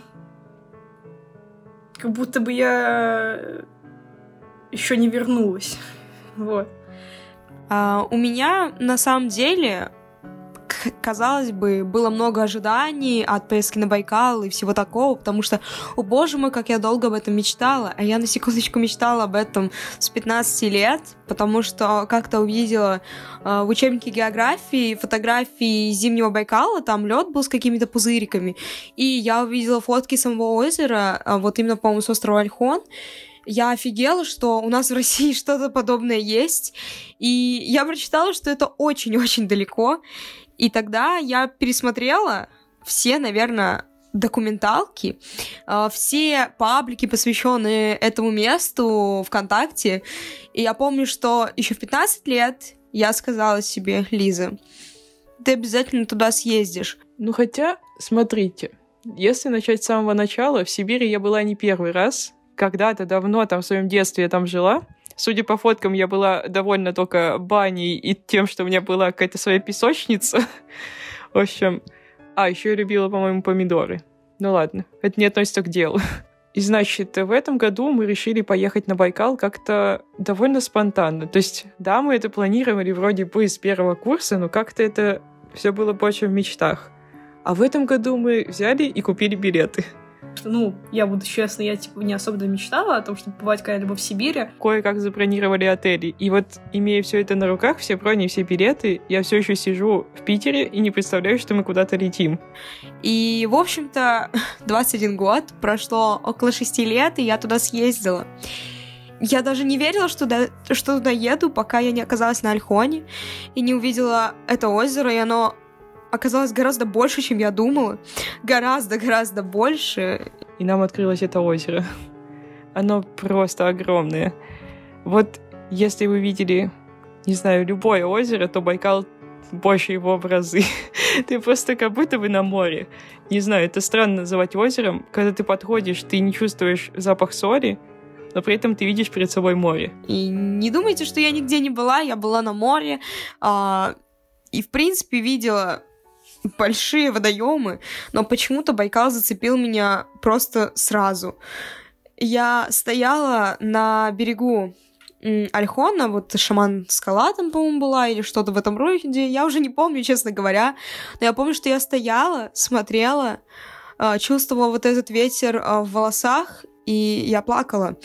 [SPEAKER 1] Как будто бы я еще не вернулась. (laughs) Вот.
[SPEAKER 4] Uh, у меня на самом деле, казалось бы, было много ожиданий от поездки на Байкал и всего такого, потому что, о боже мой, как я долго об этом мечтала, а я на секундочку мечтала об этом с 15 лет, потому что как-то увидела uh, в учебнике географии фотографии зимнего Байкала, там лед был с какими-то пузыриками, и я увидела фотки самого озера, uh, вот именно, по-моему, с острова Альхон, я офигела, что у нас в России что-то подобное есть. И я прочитала, что это очень-очень далеко. И тогда я пересмотрела все, наверное, документалки, а, все паблики, посвященные этому месту ВКонтакте. И я помню, что еще в 15 лет я сказала себе, Лиза, ты обязательно туда съездишь.
[SPEAKER 2] Ну хотя, смотрите, если начать с самого начала, в Сибири я была не первый раз, когда-то давно, там, в своем детстве я там жила. Судя по фоткам, я была довольна только баней и тем, что у меня была какая-то своя песочница. В общем, а, еще я любила, по-моему, помидоры. Ну ладно, это не относится к делу. И значит, в этом году мы решили поехать на Байкал как-то довольно спонтанно. То есть, да, мы это планировали вроде бы с первого курса, но как-то это все было больше в мечтах. А в этом году мы взяли и купили билеты
[SPEAKER 1] ну, я буду честна, я, типа, не особо мечтала о том, чтобы побывать когда-либо в Сибири.
[SPEAKER 2] Кое-как забронировали отели. И вот, имея все это на руках, все брони, все билеты, я все еще сижу в Питере и не представляю, что мы куда-то летим.
[SPEAKER 4] И, в общем-то, (laughs) 21 год, прошло около 6 лет, и я туда съездила. Я даже не верила, что, до, что туда еду, пока я не оказалась на Альхоне и не увидела это озеро, и оно оказалось гораздо больше, чем я думала. Гораздо-гораздо больше.
[SPEAKER 2] И нам открылось это озеро. Оно просто огромное. Вот если вы видели, не знаю, любое озеро, то Байкал больше его в разы. (laughs) ты просто как будто бы на море. Не знаю, это странно называть озером. Когда ты подходишь, ты не чувствуешь запах соли, но при этом ты видишь перед собой море.
[SPEAKER 4] И не думайте, что я нигде не была, я была на море. А, и, в принципе, видела (laughs) большие водоемы, но почему-то Байкал зацепил меня просто сразу. Я стояла на берегу Альхона, вот шаман скала там, по-моему, была, или что-то в этом роде, я уже не помню, честно говоря, но я помню, что я стояла, смотрела, а, чувствовала вот этот ветер а, в волосах, и я плакала.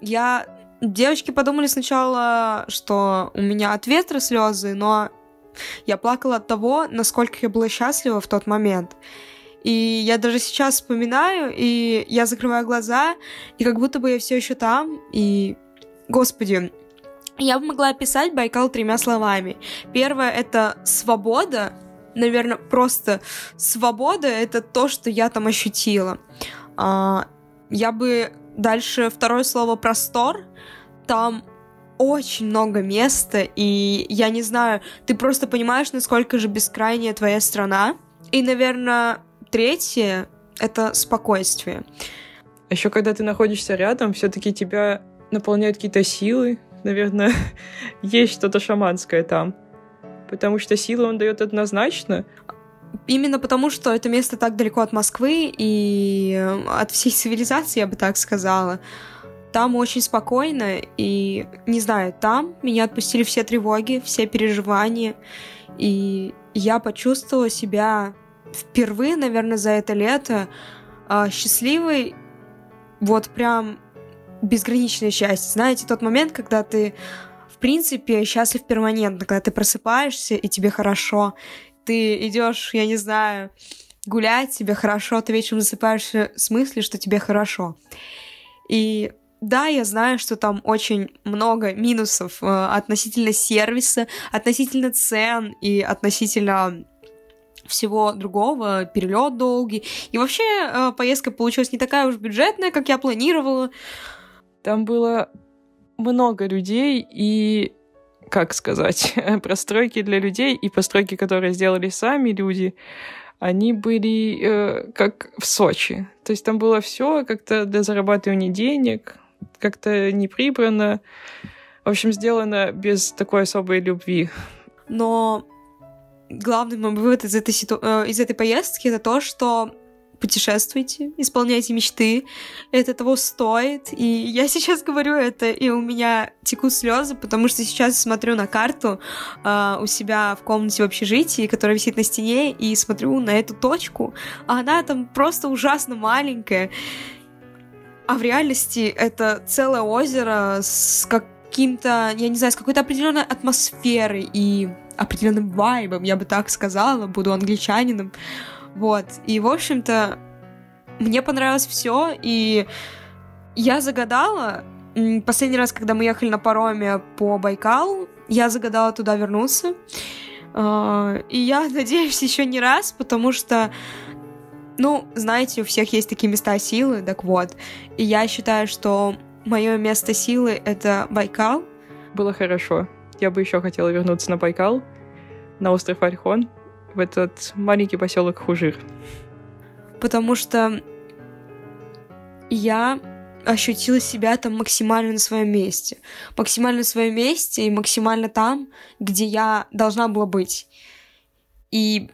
[SPEAKER 4] Я... Девочки подумали сначала, что у меня от ветра слезы, но я плакала от того, насколько я была счастлива в тот момент. И я даже сейчас вспоминаю, и я закрываю глаза, и как будто бы я все еще там, и Господи, я бы могла описать Байкал тремя словами. Первое — это свобода. Наверное, просто свобода — это то, что я там ощутила. А, я бы дальше второе слово «простор». Там очень много места, и я не знаю, ты просто понимаешь, насколько же бескрайняя твоя страна. И, наверное, третье — это спокойствие.
[SPEAKER 2] Еще когда ты находишься рядом, все-таки тебя наполняют какие-то силы. Наверное, (laughs) есть что-то шаманское там. Потому что силы он дает однозначно.
[SPEAKER 4] Именно потому, что это место так далеко от Москвы и э, от всей цивилизации, я бы так сказала. Там очень спокойно, и, не знаю, там меня отпустили все тревоги, все переживания, и я почувствовала себя впервые, наверное, за это лето э, счастливой, вот прям безграничное счастье. Знаете, тот момент, когда ты, в принципе, счастлив перманентно, когда ты просыпаешься, и тебе хорошо. Ты идешь, я не знаю, гулять, тебе хорошо, ты вечером засыпаешься с мыслью, что тебе хорошо. И да, я знаю, что там очень много минусов э, относительно сервиса, относительно цен и относительно всего другого, перелет долгий. И вообще э, поездка получилась не такая уж бюджетная, как я планировала.
[SPEAKER 2] Там было много людей и, как сказать, (laughs) простройки для людей и постройки, которые сделали сами люди, они были э, как в Сочи. То есть там было все как-то для зарабатывания денег, как-то не прибрано. В общем, сделано без такой особой любви.
[SPEAKER 4] Но главный мой вывод из этой, ситу... Э, из этой поездки это то, что путешествуйте, исполняйте мечты, это того стоит. И я (laughs) сейчас говорю это, и у меня текут слезы, потому что сейчас смотрю на карту э, у себя в комнате в общежитии, которая висит на стене, и смотрю на эту точку, а она там просто ужасно маленькая. А в реальности это целое озеро с каким-то, я не знаю, с какой-то определенной атмосферой и определенным вайбом, я бы так сказала, буду англичанином. Вот. И, в общем-то, мне понравилось все, и я загадала, последний раз, когда мы ехали на пароме по Байкалу, я загадала туда вернуться. А, и я (laughs) надеюсь еще не раз, потому что, ну, знаете, у всех есть такие места силы, так вот. И я считаю, что мое место силы — это Байкал.
[SPEAKER 2] Было хорошо. Я бы еще хотела вернуться на Байкал, на остров Альхон, в этот маленький поселок Хужир.
[SPEAKER 4] Потому что я ощутила себя там максимально на своем месте. Максимально на своем месте и максимально там, где я должна была быть. И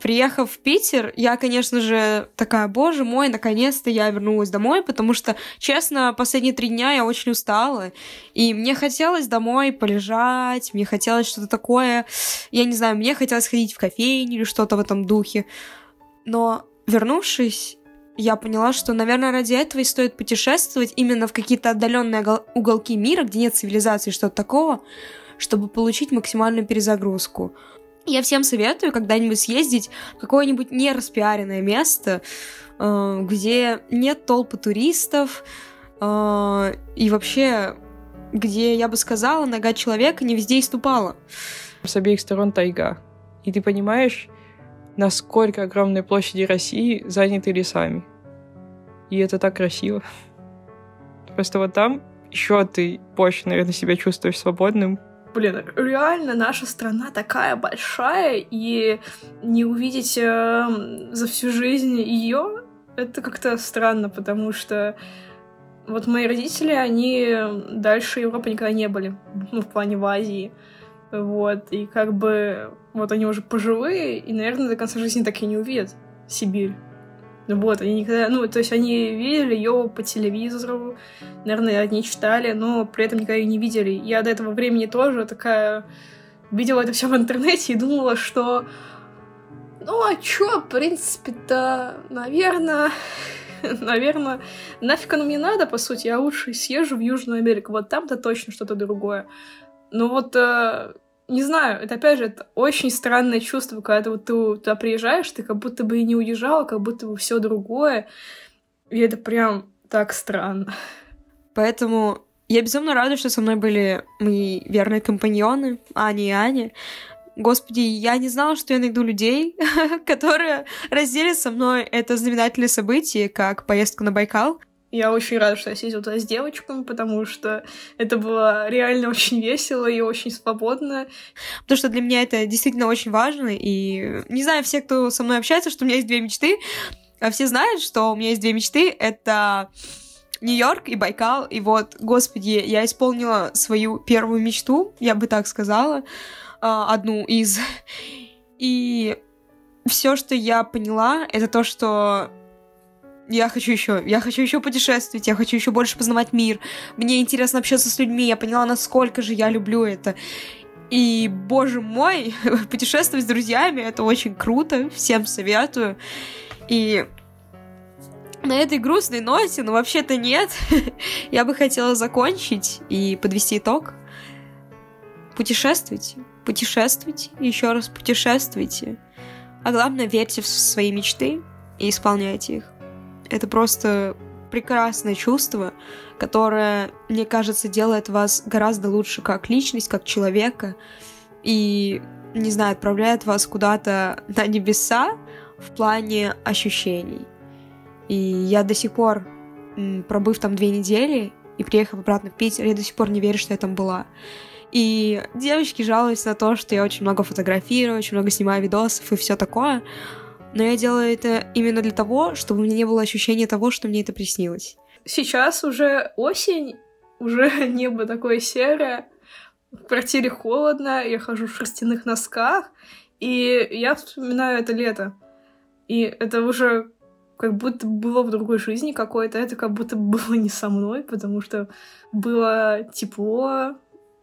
[SPEAKER 4] Приехав в Питер, я, конечно же, такая, боже мой, наконец-то я вернулась домой, потому что, честно, последние три дня я очень устала, и мне хотелось домой полежать, мне хотелось что-то такое, я не знаю, мне хотелось ходить в кофейню или что-то в этом духе. Но, вернувшись, я поняла, что, наверное, ради этого и стоит путешествовать именно в какие-то отдаленные уголки мира, где нет цивилизации, что-то такого, чтобы получить максимальную перезагрузку. Я всем советую когда-нибудь съездить в какое-нибудь нераспиаренное место, э, где нет толпы туристов, э, и вообще, где, я бы сказала, нога человека не везде и ступала.
[SPEAKER 2] С обеих сторон тайга. И ты понимаешь, насколько огромные площади России заняты лесами. И это так красиво. Просто вот там еще ты больше, наверное, себя чувствуешь свободным,
[SPEAKER 1] Блин, реально наша страна такая большая, и не увидеть э, за всю жизнь ее, это как-то странно, потому что вот мои родители, они дальше Европы никогда не были, ну, в плане в Азии. Вот, и как бы вот они уже пожилые, и, наверное, до конца жизни так и не увидят Сибирь. Вот, они никогда, ну, то есть они видели ее по телевизору, наверное, они читали, но при этом никогда ее не видели. Я до этого времени тоже такая видела это все в интернете и думала, что ну а чё, в принципе-то, наверное, (laughs) наверное, нафиг оно мне надо, по сути, я лучше съезжу в Южную Америку, вот там-то точно что-то другое. Но вот, э, не знаю, это опять же, это очень странное чувство, когда ты вот ты туда приезжаешь, ты как будто бы и не уезжала, как будто бы все другое, и это прям так странно.
[SPEAKER 4] Поэтому я безумно рада, что со мной были мои верные компаньоны, Аня и Аня. Господи, я не знала, что я найду людей, (laughs) которые разделят со мной это знаменательное событие, как поездку на Байкал.
[SPEAKER 1] Я очень рада, что я сидела туда с девочками, потому что это было реально очень весело и очень свободно.
[SPEAKER 4] Потому что для меня это действительно очень важно. И не знаю, все, кто со мной общается, что у меня есть две мечты. А все знают, что у меня есть две мечты. Это Нью-Йорк и Байкал. И вот, господи, я исполнила свою первую мечту, я бы так сказала. А, одну из. И все, что я поняла, это то, что я хочу еще, я хочу еще путешествовать, я хочу еще больше познавать мир. Мне интересно общаться с людьми, я поняла, насколько же я люблю это. И, боже мой, (laughs) путешествовать с друзьями это очень круто, всем советую. И на этой грустной ноте, ну вообще-то нет, (laughs) я бы хотела закончить и подвести итог. Путешествуйте, путешествуйте, еще раз путешествуйте. А главное, верьте в свои мечты и исполняйте их. Это просто прекрасное чувство, которое, мне кажется, делает вас гораздо лучше как личность, как человека, и, не знаю, отправляет вас куда-то на небеса в плане ощущений. И я до сих пор, пробыв там две недели и приехав обратно в Питер, я до сих пор не верю, что я там была. И девочки жалуются на то, что я очень много фотографирую, очень много снимаю видосов и все такое. Но я делаю это именно для того, чтобы у меня не было ощущения того, что мне это приснилось.
[SPEAKER 1] Сейчас уже осень, (laughs) уже небо такое серое, в квартире холодно, я хожу в шерстяных носках, и я вспоминаю это лето. И это уже как будто было в другой жизни какой-то, это как будто было не со мной, потому что было тепло,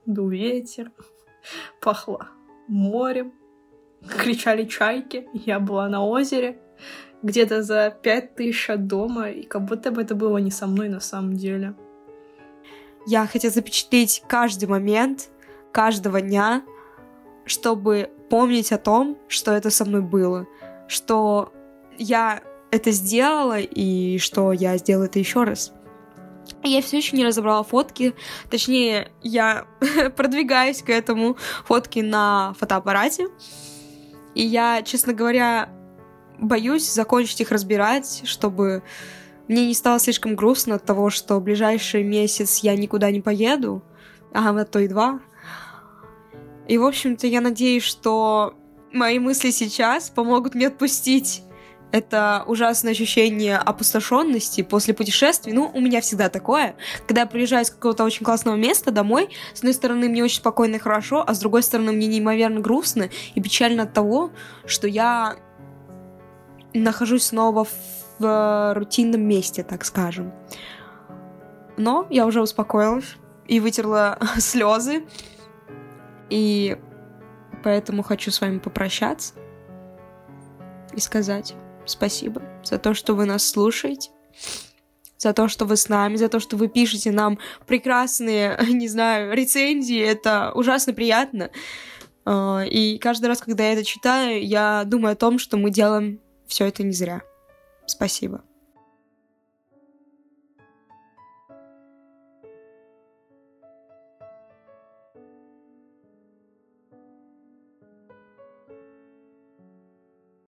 [SPEAKER 1] дул ветер, (laughs) пахло морем, кричали чайки, я была на озере, где-то за пять тысяч от дома, и как будто бы это было не со мной на самом деле.
[SPEAKER 4] Я хотела запечатлеть каждый момент, каждого дня, чтобы помнить о том, что это со мной было, что я это сделала и что я сделаю это еще раз. Я все еще не разобрала фотки, точнее, я (laughs) продвигаюсь к этому фотки на фотоаппарате. И я, честно говоря, боюсь закончить их разбирать, чтобы мне не стало слишком грустно от того, что в ближайший месяц я никуда не поеду, а на то и два. И, в общем-то, я надеюсь, что мои мысли сейчас помогут мне отпустить это ужасное ощущение опустошенности после путешествий. Ну, у меня всегда такое. Когда я приезжаю из какого-то очень классного места домой, с одной стороны, мне очень спокойно и хорошо, а с другой стороны, мне неимоверно грустно и печально от того, что я нахожусь снова в, в рутинном месте, так скажем. Но я уже успокоилась и вытерла (laughs) слезы. И поэтому хочу с вами попрощаться и сказать спасибо за то, что вы нас слушаете, за то, что вы с нами, за то, что вы пишете нам прекрасные, (laughs) не знаю, рецензии. Это ужасно приятно. А, и каждый раз, когда я это читаю, я думаю о том, что мы делаем все это не зря. Спасибо.